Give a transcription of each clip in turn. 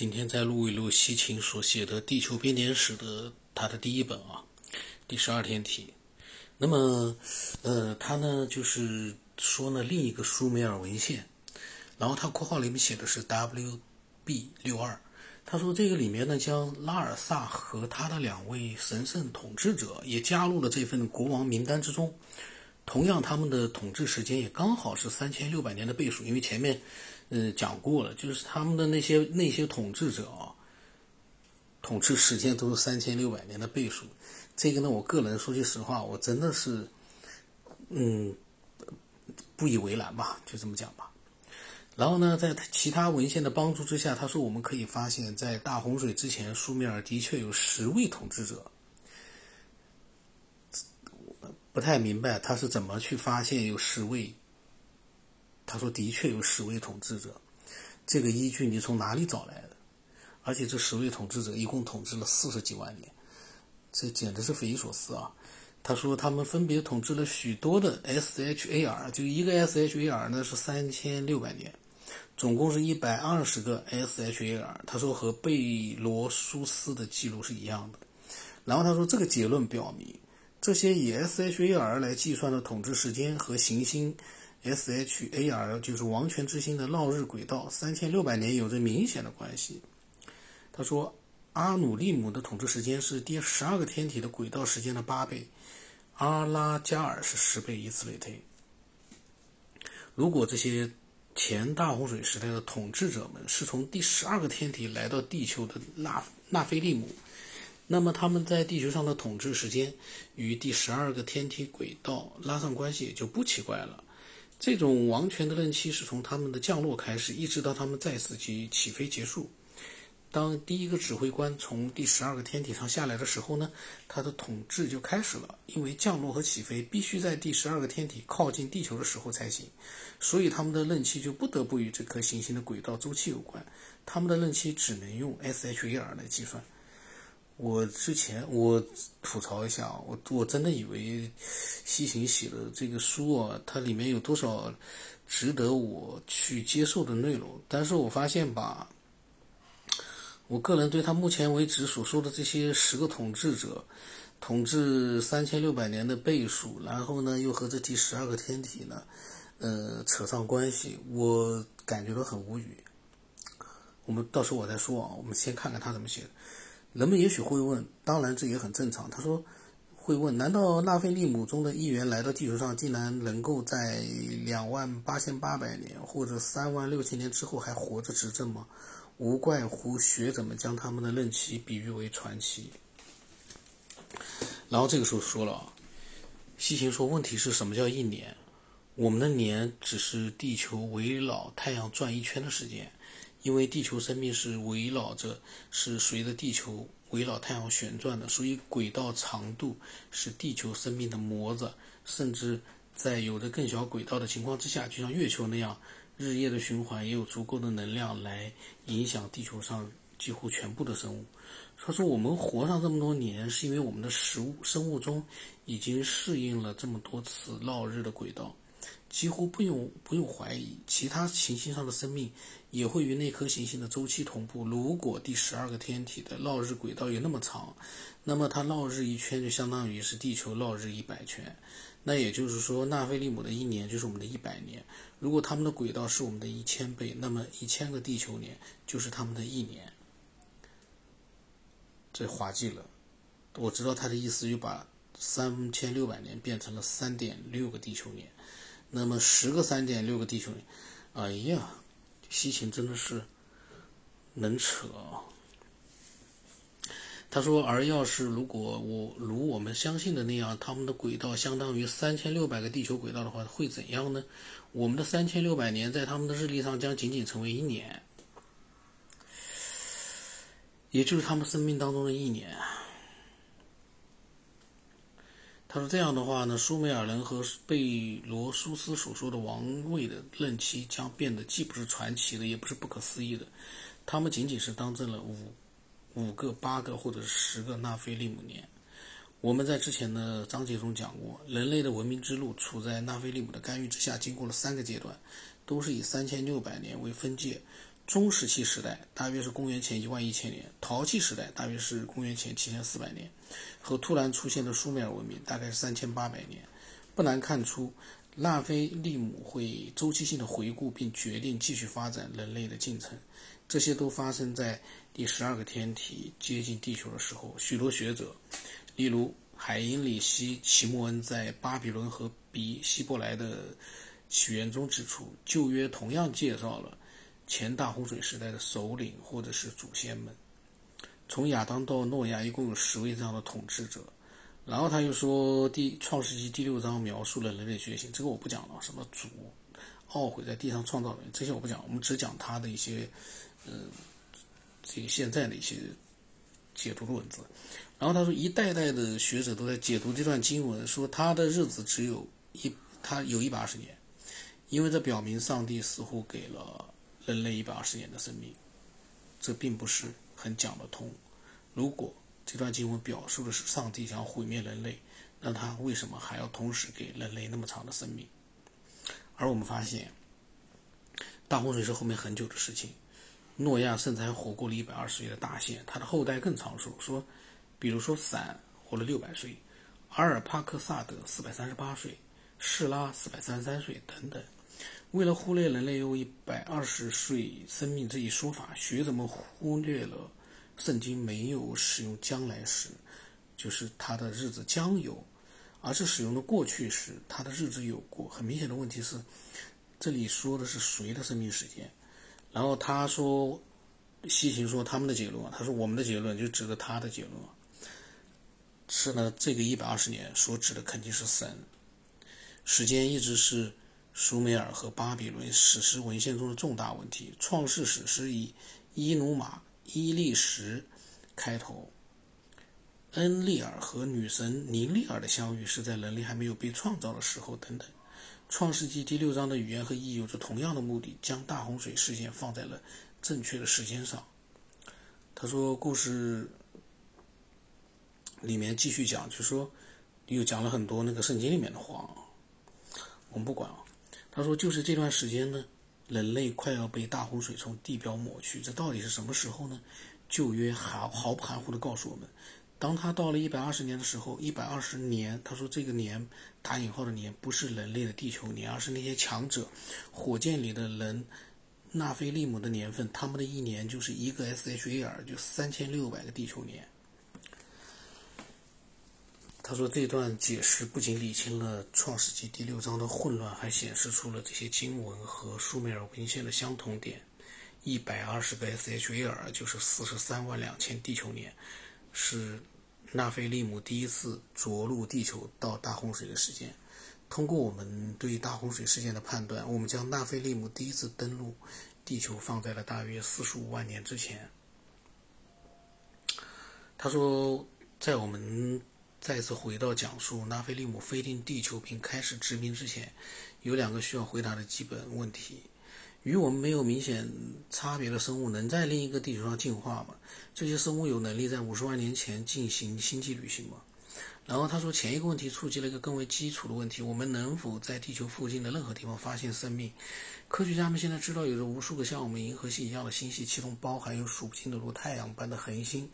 今天再录一录西秦所写的《地球编年史》的他的第一本啊，第十二天题。那么，呃，他呢就是说呢另一个苏美尔文献，然后他括号里面写的是 WB 六二。他说这个里面呢将拉尔萨和他的两位神圣统治者也加入了这份国王名单之中。同样，他们的统治时间也刚好是三千六百年的倍数，因为前面，呃，讲过了，就是他们的那些那些统治者啊，统治时间都是三千六百年的倍数。这个呢，我个人说句实话，我真的是，嗯，不以为然吧，就这么讲吧。然后呢，在其他文献的帮助之下，他说我们可以发现，在大洪水之前，苏美尔的确有十位统治者。不太明白他是怎么去发现有十位。他说的确有十位统治者，这个依据你从哪里找来的？而且这十位统治者一共统治了四十几万年，这简直是匪夷所思啊！他说他们分别统治了许多的 SHAR，就一个 SHAR 呢是三千六百年，总共是一百二十个 SHAR。他说和贝罗苏斯的记录是一样的。然后他说这个结论表明。这些以 SHAR 来计算的统治时间和行星 SHAR 就是王权之星的绕日轨道三千六百年有着明显的关系。他说，阿努利姆的统治时间是第十二个天体的轨道时间的八倍，阿拉加尔是十倍，以此类推。如果这些前大洪水时代的统治者们是从第十二个天体来到地球的纳纳菲利姆。那么他们在地球上的统治时间与第十二个天体轨道拉上关系也就不奇怪了。这种王权的任期是从他们的降落开始，一直到他们再次及起飞结束。当第一个指挥官从第十二个天体上下来的时候呢，他的统治就开始了。因为降落和起飞必须在第十二个天体靠近地球的时候才行，所以他们的任期就不得不与这颗行星的轨道周期有关。他们的任期只能用 SHAR 来计算。我之前我吐槽一下我我真的以为西行写的这个书啊，它里面有多少值得我去接受的内容？但是我发现吧，我个人对他目前为止所说的这些十个统治者统治三千六百年的倍数，然后呢又和这第十二个天体呢，呃扯上关系，我感觉到很无语。我们到时候我再说啊，我们先看看他怎么写的。人们也许会问，当然这也很正常。他说：“会问，难道纳菲利姆中的一员来到地球上，竟然能够在两万八千八百年或者三万六千年之后还活着执政吗？无怪乎学者们将他们的任期比喻为传奇。”然后这个时候说了，西行说：“问题是什么叫一年？我们的年只是地球围绕太阳转一圈的时间。”因为地球生命是围绕着，是随着地球围绕太阳旋转的，所以轨道长度是地球生命的模子。甚至在有着更小轨道的情况之下，就像月球那样，日夜的循环也有足够的能量来影响地球上几乎全部的生物。他说：“我们活上这么多年，是因为我们的食物生物钟已经适应了这么多次绕日的轨道。”几乎不用不用怀疑，其他行星上的生命也会与那颗行星的周期同步。如果第十二个天体的绕日轨道有那么长，那么它绕日一圈就相当于是地球绕日一百圈。那也就是说，纳菲利姆的一年就是我们的一百年。如果他们的轨道是我们的一千倍，那么一千个地球年就是他们的一年。这滑稽了，我知道他的意思，就把三千六百年变成了三点六个地球年。那么十个三点六个地球，哎呀，西秦真的是能扯。他说，而要是如果我如我们相信的那样，他们的轨道相当于三千六百个地球轨道的话，会怎样呢？我们的三千六百年在他们的日历上将仅仅成为一年，也就是他们生命当中的一年。他说：“这样的话呢，苏美尔人和贝罗苏斯所说的王位的任期将变得既不是传奇的，也不是不可思议的。他们仅仅是当政了五五个、八个或者十个纳菲利姆年。我们在之前的章节中讲过，人类的文明之路处在纳菲利姆的干预之下，经过了三个阶段，都是以三千六百年为分界。中石器时代大约是公元前一万一千年，陶器时代大约是公元前七千四百年，和突然出现的苏美尔文明大概是三千八百年。不难看出，拉菲利姆会周期性的回顾并决定继续发展人类的进程。这些都发生在第十二个天体接近地球的时候。许多学者，例如海因里希·齐默恩在《巴比伦和比希伯来的起源》中指出，旧约同样介绍了前大洪水时代的首领或者是祖先们。从亚当到诺亚，一共有十位这样的统治者。然后他又说，《第创世纪》第六章描述了人类觉醒，这个我不讲了。什么主懊悔在地上创造人，这些我不讲，我们只讲他的一些，嗯，这个现在的一些解读的文字。然后他说，一代代的学者都在解读这段经文，说他的日子只有一，他有一百二十年，因为这表明上帝似乎给了人类一百二十年的生命，这并不是很讲得通。如果这段经文表述的是上帝想毁灭人类，那他为什么还要同时给人类那么长的生命？而我们发现，大洪水是后面很久的事情。诺亚甚至还活过了一百二十岁的大限，他的后代更长寿。说，比如说伞活了六百岁，阿尔帕克萨德四百三十八岁，士拉四百三十三岁等等。为了忽略人类有一百二十岁生命这一说法，学者们忽略了。圣经没有使用将来时，就是他的日子将有，而是使用的过去时，他的日子有过。很明显的问题是，这里说的是谁的生命时间？然后他说，西行说他们的结论，他说我们的结论就指的他的结论，是呢，这个一百二十年所指的肯定是神。时间一直是苏美尔和巴比伦史诗文献中的重大问题。创世史诗以伊努马。伊利什开头，恩利尔和女神尼利尔的相遇是在人类还没有被创造的时候，等等。创世纪第六章的语言和意义有着同样的目的，将大洪水事件放在了正确的时间上。他说，故事里面继续讲，就说又讲了很多那个圣经里面的话，我们不管啊。他说，就是这段时间呢。人类快要被大洪水从地表抹去，这到底是什么时候呢？旧约毫毫不含糊地告诉我们，当他到了一百二十年的时候，一百二十年，他说这个年打引号的年不是人类的地球年，而是那些强者，火箭里的人，纳菲利姆的年份，他们的一年就是一个 S H A R，就三千六百个地球年。他说：“这段解释不仅理清了《创世纪》第六章的混乱，还显示出了这些经文和苏美尔文献的相同点。一百二十个 shar 就是四十三万两千地球年，是纳菲利姆第一次着陆地球到大洪水的时间。通过我们对大洪水事件的判断，我们将纳菲利姆第一次登陆地球放在了大约四十五万年之前。”他说：“在我们。”再次回到讲述拉菲利姆飞进地球并开始殖民之前，有两个需要回答的基本问题：与我们没有明显差别的生物能在另一个地球上进化吗？这些生物有能力在五十万年前进行星际旅行吗？然后他说，前一个问题触及了一个更为基础的问题：我们能否在地球附近的任何地方发现生命？科学家们现在知道，有着无数个像我们银河系一样的星系，其中包含有数不清的如太阳般的恒星。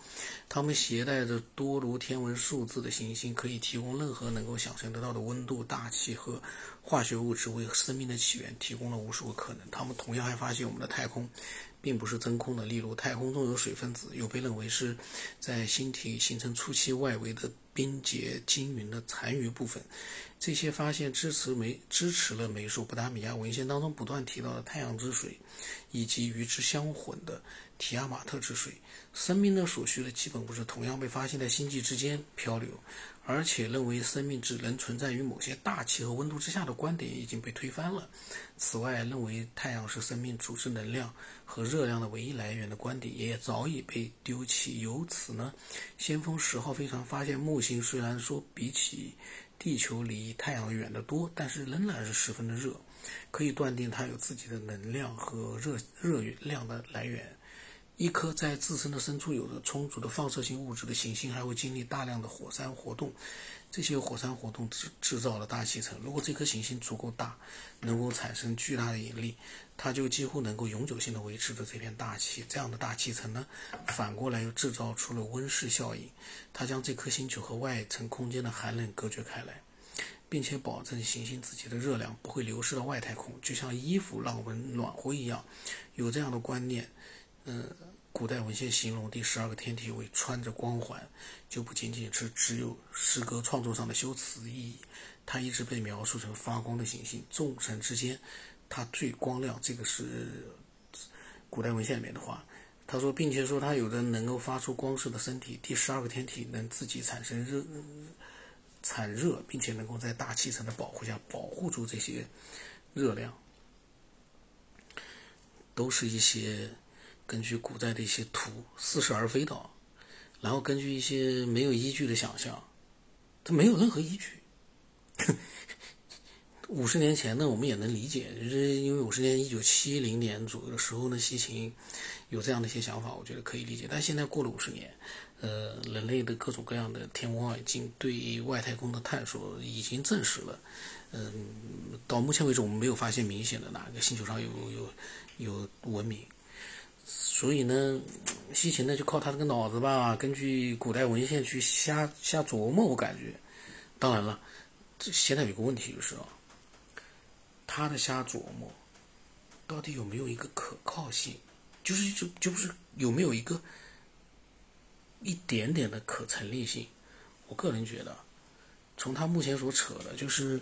它们携带着多如天文数字的行星，可以提供任何能够想象得到的温度、大气和化学物质，为生命的起源提供了无数个可能。他们同样还发现，我们的太空并不是真空的。例如，太空中有水分子，有被认为是在星体形成初期外围的冰结晶云的残余部分。这些发现支持美支持了美索不达米亚文献当中不断提到的太阳之水，以及与之相混的提亚马特之水。生命的所需的基本物质同样被发现在星际之间漂流，而且认为生命只能存在于某些大气和温度之下的观点已经被推翻了。此外，认为太阳是生命组织能量和热量的唯一来源的观点也早已被丢弃。由此呢，先锋十号飞船发现木星虽然说比起地球离太阳远得多，但是仍然是十分的热，可以断定它有自己的能量和热热量的来源。一颗在自身的深处有着充足的放射性物质的行星，还会经历大量的火山活动。这些火山活动制制造了大气层。如果这颗行星足够大，能够产生巨大的引力，它就几乎能够永久性的维持着这片大气。这样的大气层呢，反过来又制造出了温室效应，它将这颗星球和外层空间的寒冷隔绝开来，并且保证行星自己的热量不会流失到外太空，就像衣服让我们暖和一样。有这样的观念，嗯。古代文献形容第十二个天体为穿着光环，就不仅仅是只有诗歌创作上的修辞意义。它一直被描述成发光的行星，众神之间，它最光亮。这个是古代文献里面的话。他说，并且说它有着能够发出光射的身体。第十二个天体能自己产生热、产热，并且能够在大气层的保护下保护住这些热量，都是一些。根据古代的一些图似是而非的，然后根据一些没有依据的想象，它没有任何依据。五十年前呢，我们也能理解，就是因为五十年一九七零年左右的时候呢，西秦有这样的一些想法，我觉得可以理解。但现在过了五十年，呃，人类的各种各样的天文望远镜对外太空的探索已经证实了，嗯，到目前为止，我们没有发现明显的哪个星球上有有有文明。所以呢，西秦呢就靠他这个脑子吧，根据古代文献去瞎瞎琢磨。我感觉，当然了，现在有个问题就是啊，他的瞎琢磨到底有没有一个可靠性？就是就就是有没有一个一点点的可成立性？我个人觉得，从他目前所扯的，就是。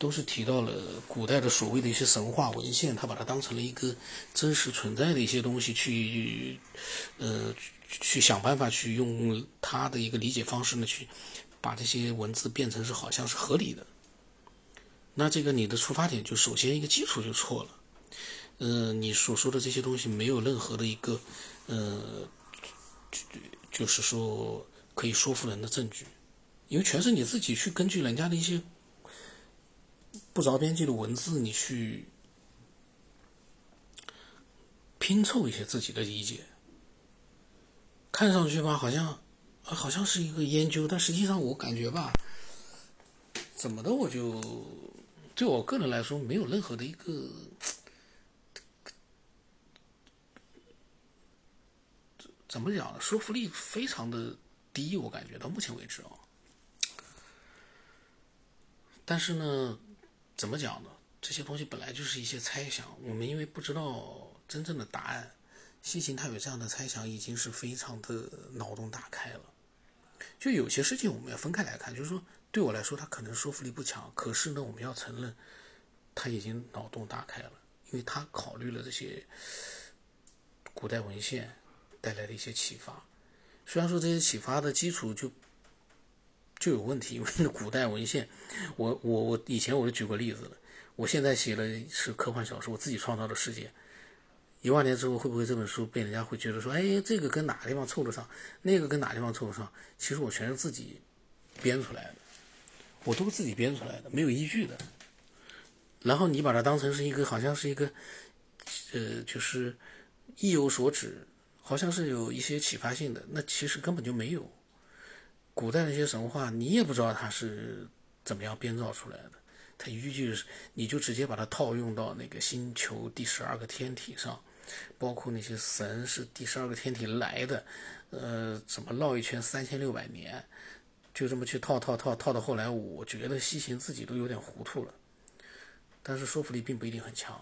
都是提到了古代的所谓的一些神话文献，他把它当成了一个真实存在的一些东西去，呃，去想办法去用他的一个理解方式呢，去把这些文字变成是好像是合理的。那这个你的出发点就首先一个基础就错了，呃，你所说的这些东西没有任何的一个，呃，就是说可以说服人的证据，因为全是你自己去根据人家的一些。不着边际的文字，你去拼凑一些自己的理解，看上去吧，好像好像是一个研究，但实际上我感觉吧，怎么的，我就对我个人来说，没有任何的一个怎么讲呢？说服力非常的低，我感觉到目前为止啊。但是呢。怎么讲呢？这些东西本来就是一些猜想，我们因为不知道真正的答案，西秦他有这样的猜想，已经是非常的脑洞大开了。就有些事情我们要分开来看，就是说对我来说他可能说服力不强，可是呢我们要承认他已经脑洞大开了，因为他考虑了这些古代文献带来的一些启发。虽然说这些启发的基础就。就有问题，因为古代文献，我我我以前我就举过例子了。我现在写的是科幻小说，我自己创造的世界。一万年之后，会不会这本书被人家会觉得说，哎，这个跟哪个地方凑得上，那个跟哪个地方凑得上？其实我全是自己编出来的，我都是自己编出来的，没有依据的。然后你把它当成是一个，好像是一个，呃，就是意有所指，好像是有一些启发性的，那其实根本就没有。古代那些神话，你也不知道它是怎么样编造出来的。它依据你就直接把它套用到那个星球第十二个天体上，包括那些神是第十二个天体来的，呃，怎么绕一圈三千六百年，就这么去套套套套到后来，我觉得西行自己都有点糊涂了。但是说服力并不一定很强。